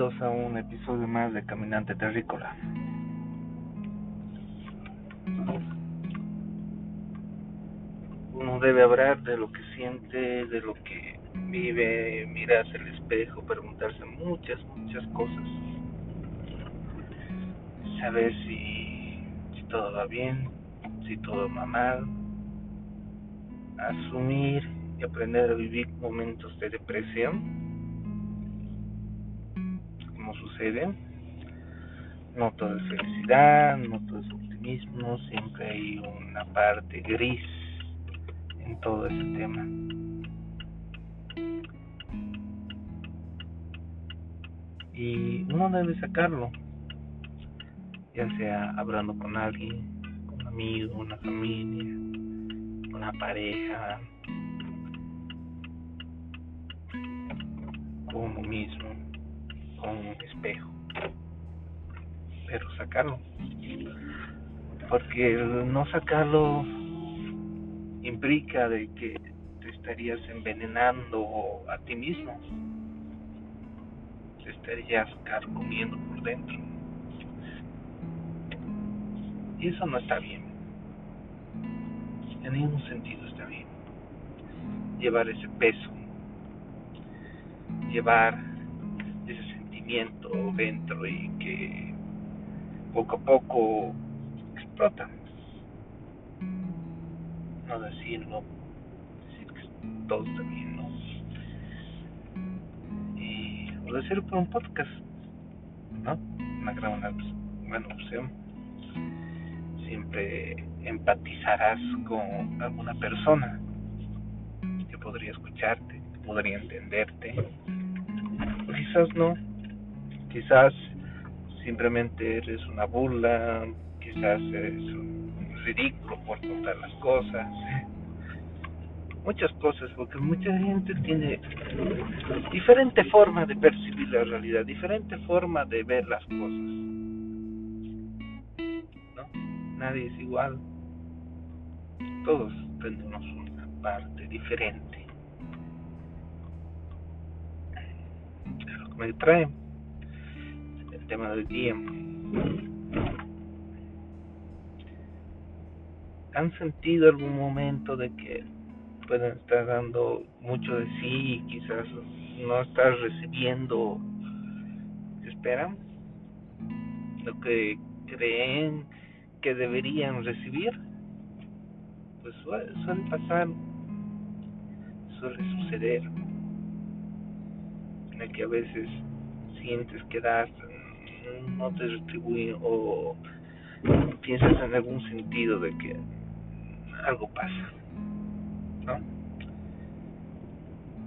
a un episodio más de Caminante Terrícola. Uno debe hablar de lo que siente, de lo que vive, mirarse al espejo, preguntarse muchas, muchas cosas. Saber si, si todo va bien, si todo va mal. Asumir y aprender a vivir momentos de depresión sucede. No todo es felicidad, no todo es optimismo, siempre hay una parte gris en todo ese tema. Y uno debe sacarlo, ya sea hablando con alguien, con un amigo, una familia, una pareja, con uno mismo un espejo, pero sacarlo, porque no sacarlo implica de que te estarías envenenando a ti mismo, te estarías carcomiendo por dentro, y eso no está bien, en ningún sentido está bien, llevar ese peso, llevar dentro y que poco a poco explota. No decirlo, decir que todo está bien, ¿no? Y, o decirlo por un podcast, ¿no? Una gran buena opción. Siempre empatizarás con alguna persona que podría escucharte, que podría entenderte. quizás no, Quizás simplemente eres una burla, quizás eres un ridículo por contar las cosas. Muchas cosas, porque mucha gente tiene diferente forma de percibir la realidad, diferente forma de ver las cosas. ¿No? Nadie es igual. Todos tenemos una parte diferente. lo que me trae tema del día. ¿Han sentido algún momento de que pueden estar dando mucho de sí y quizás no estar recibiendo lo que esperan? Lo que creen que deberían recibir. Pues suele, suele pasar, suele suceder, en el que a veces sientes que das no te retribuye o piensas en algún sentido de que algo pasa, ¿no?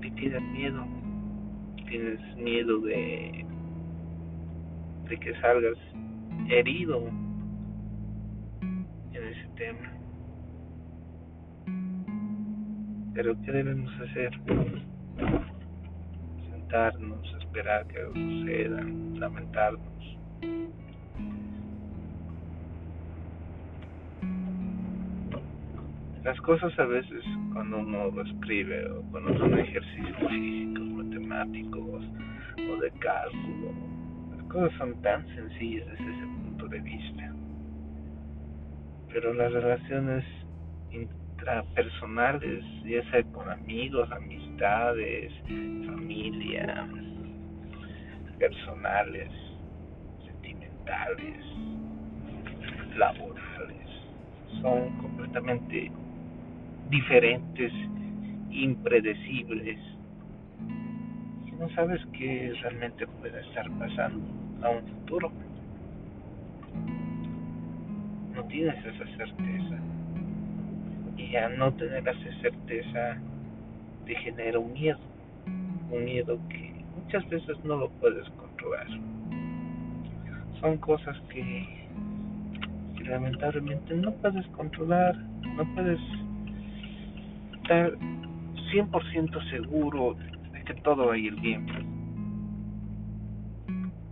Te tienes miedo, tienes miedo de, de que salgas herido en ese tema. Pero ¿qué debemos hacer? Sentarnos, esperar que suceda, lamentarnos las cosas a veces cuando uno lo escribe o cuando son ejercicios físicos, matemáticos o de cálculo, las cosas son tan sencillas desde ese punto de vista. Pero las relaciones intrapersonales, ya sea con amigos, amistades, familia, personales, sentimentales, laborales, son completamente diferentes, impredecibles, y no sabes qué realmente puede estar pasando a un futuro. No tienes esa certeza. Y al no tener esa certeza te genera un miedo, un miedo que muchas veces no lo puedes controlar. Son cosas que, lamentablemente no puedes controlar, no puedes estar 100% seguro de que todo va a ir bien.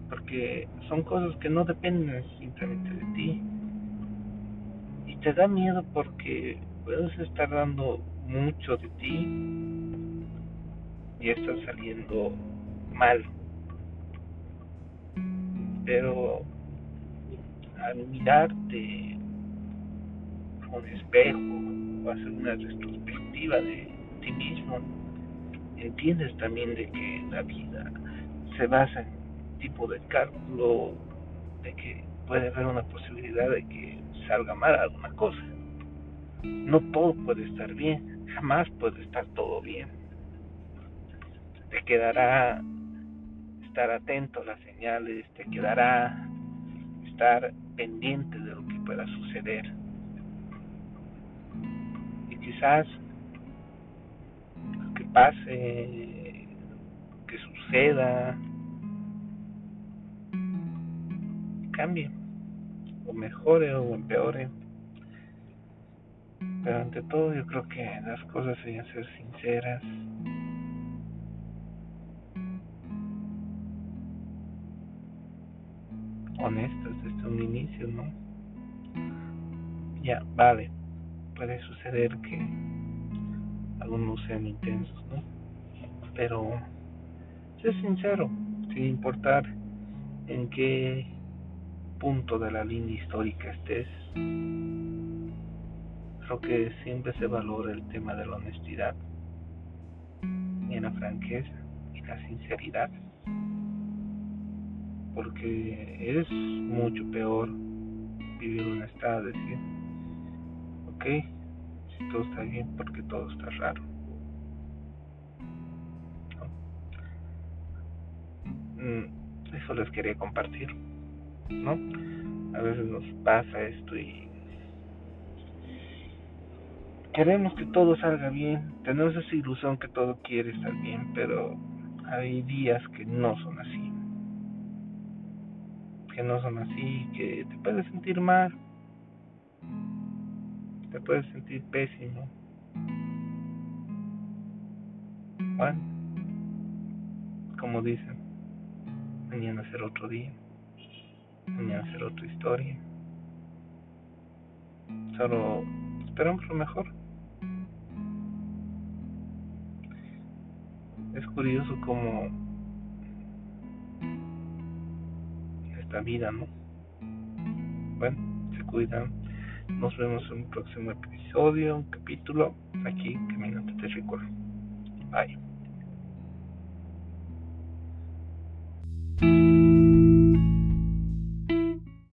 Porque son cosas que no dependen simplemente de ti. Y te da miedo porque puedes estar dando mucho de ti y estás saliendo mal. pero al mirarte un espejo o hacer una retrospectiva de ti mismo, entiendes también de que la vida se basa en tipo de cálculo, de que puede haber una posibilidad de que salga mal alguna cosa. No todo puede estar bien, jamás puede estar todo bien. Te quedará estar atento a las señales, te quedará estar pendiente de lo que pueda suceder. Y quizás lo que pase, que suceda, cambie, o mejore o empeore. Pero ante todo yo creo que las cosas deben ser sinceras. honestas desde un inicio, ¿no? Ya, vale, puede suceder que algunos sean intensos, ¿no? Pero sé sincero, sin importar en qué punto de la línea histórica estés, creo que siempre se valora el tema de la honestidad y la franqueza y la sinceridad porque es mucho peor vivir un estado de decir ok si todo está bien porque todo está raro. Mm, eso les quería compartir no a veces nos pasa esto y queremos que todo salga bien tenemos esa ilusión que todo quiere estar bien pero hay días que no son así que no son así, que te puedes sentir mal, te puedes sentir pésimo. Bueno, como dicen, mañana será otro día, mañana será otra historia. Solo esperamos lo mejor. Es curioso como la vida, ¿no? Bueno, se cuidan. Nos vemos en un próximo episodio, un capítulo, aquí, Caminante Te Recuerdo. Bye.